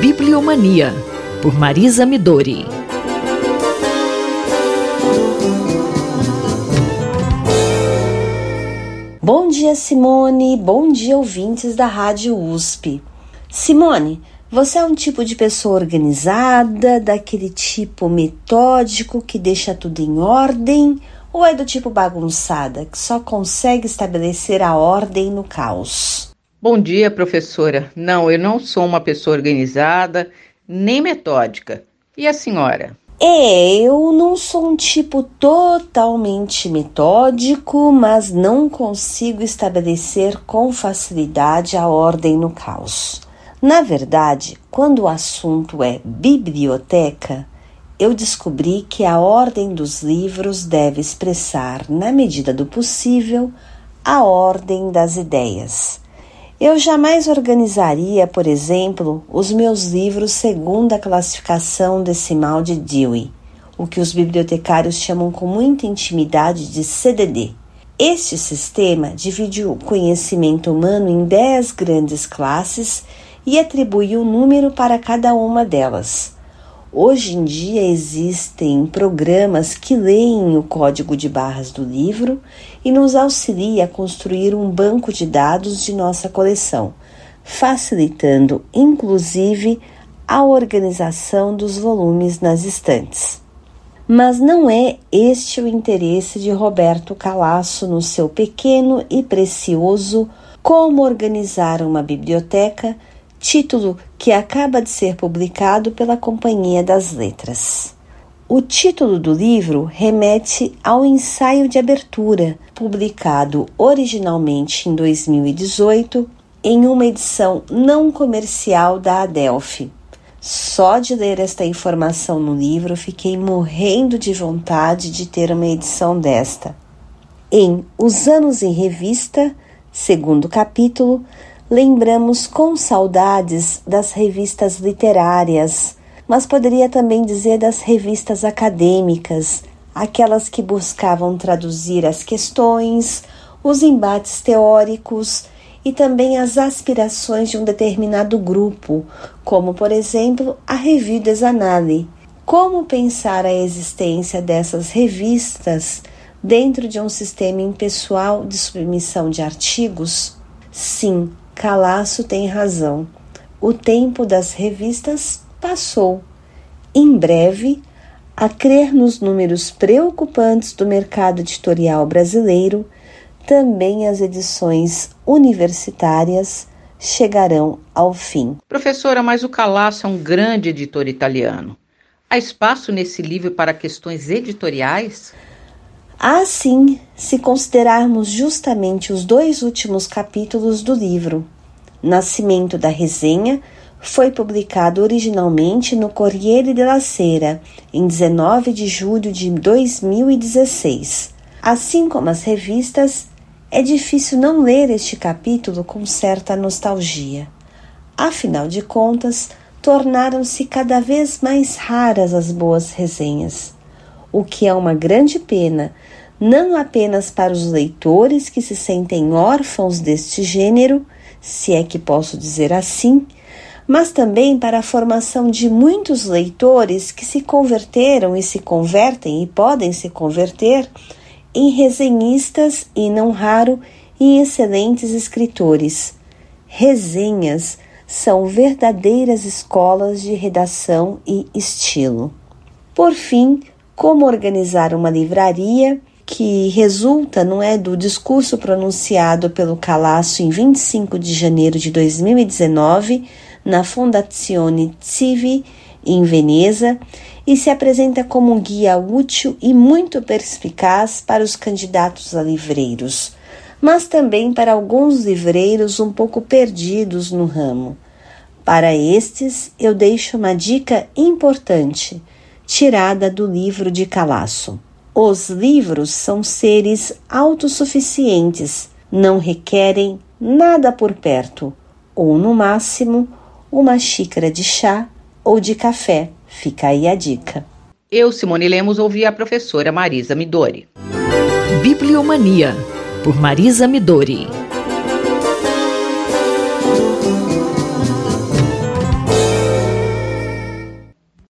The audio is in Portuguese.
Bibliomania, por Marisa Midori. Bom dia, Simone. Bom dia, ouvintes da Rádio USP. Simone, você é um tipo de pessoa organizada, daquele tipo metódico que deixa tudo em ordem, ou é do tipo bagunçada, que só consegue estabelecer a ordem no caos? Bom dia, professora. Não, eu não sou uma pessoa organizada, nem metódica. E a senhora? É, eu não sou um tipo totalmente metódico, mas não consigo estabelecer com facilidade a ordem no caos. Na verdade, quando o assunto é biblioteca, eu descobri que a ordem dos livros deve expressar, na medida do possível, a ordem das ideias. Eu jamais organizaria, por exemplo, os meus livros segundo a classificação decimal de Dewey, o que os bibliotecários chamam com muita intimidade de CDD. Este sistema divide o conhecimento humano em dez grandes classes e atribui um número para cada uma delas. Hoje em dia existem programas que leem o código de barras do livro e nos auxilia a construir um banco de dados de nossa coleção, facilitando inclusive a organização dos volumes nas estantes. Mas não é este o interesse de Roberto Calasso no seu pequeno e precioso Como Organizar uma Biblioteca título que acaba de ser publicado pela Companhia das Letras. O título do livro remete ao ensaio de abertura, publicado originalmente em 2018 em uma edição não comercial da Adelphi. Só de ler esta informação no livro fiquei morrendo de vontade de ter uma edição desta. Em Os Anos em Revista, segundo capítulo, lembramos com saudades das revistas literárias, mas poderia também dizer das revistas acadêmicas, aquelas que buscavam traduzir as questões, os embates teóricos e também as aspirações de um determinado grupo, como por exemplo a Revue des Annales. Como pensar a existência dessas revistas dentro de um sistema impessoal de submissão de artigos? Sim, Calaço tem razão. O tempo das revistas passou. Em breve, a crer nos números preocupantes do mercado editorial brasileiro, também as edições universitárias chegarão ao fim. Professora, mas o Calaço é um grande editor italiano. Há espaço nesse livro para questões editoriais? Assim, se considerarmos justamente os dois últimos capítulos do livro. Nascimento da resenha foi publicado originalmente no Corriere della Sera em 19 de julho de 2016. Assim como as revistas, é difícil não ler este capítulo com certa nostalgia. Afinal de contas, tornaram-se cada vez mais raras as boas resenhas, o que é uma grande pena, não apenas para os leitores que se sentem órfãos deste gênero, se é que posso dizer assim, mas também para a formação de muitos leitores que se converteram e se convertem e podem se converter em resenhistas e, não raro, em excelentes escritores. Resenhas são verdadeiras escolas de redação e estilo. Por fim, como organizar uma livraria que resulta, não é, do discurso pronunciado pelo Calasso em 25 de janeiro de 2019 na Fondazione Civi em Veneza e se apresenta como um guia útil e muito perspicaz para os candidatos a livreiros, mas também para alguns livreiros um pouco perdidos no ramo. Para estes, eu deixo uma dica importante, tirada do livro de Calasso. Os livros são seres autossuficientes, não requerem nada por perto, ou no máximo uma xícara de chá ou de café. Fica aí a dica. Eu, Simone Lemos, ouvi a professora Marisa Midori. Bibliomania, por Marisa Midori.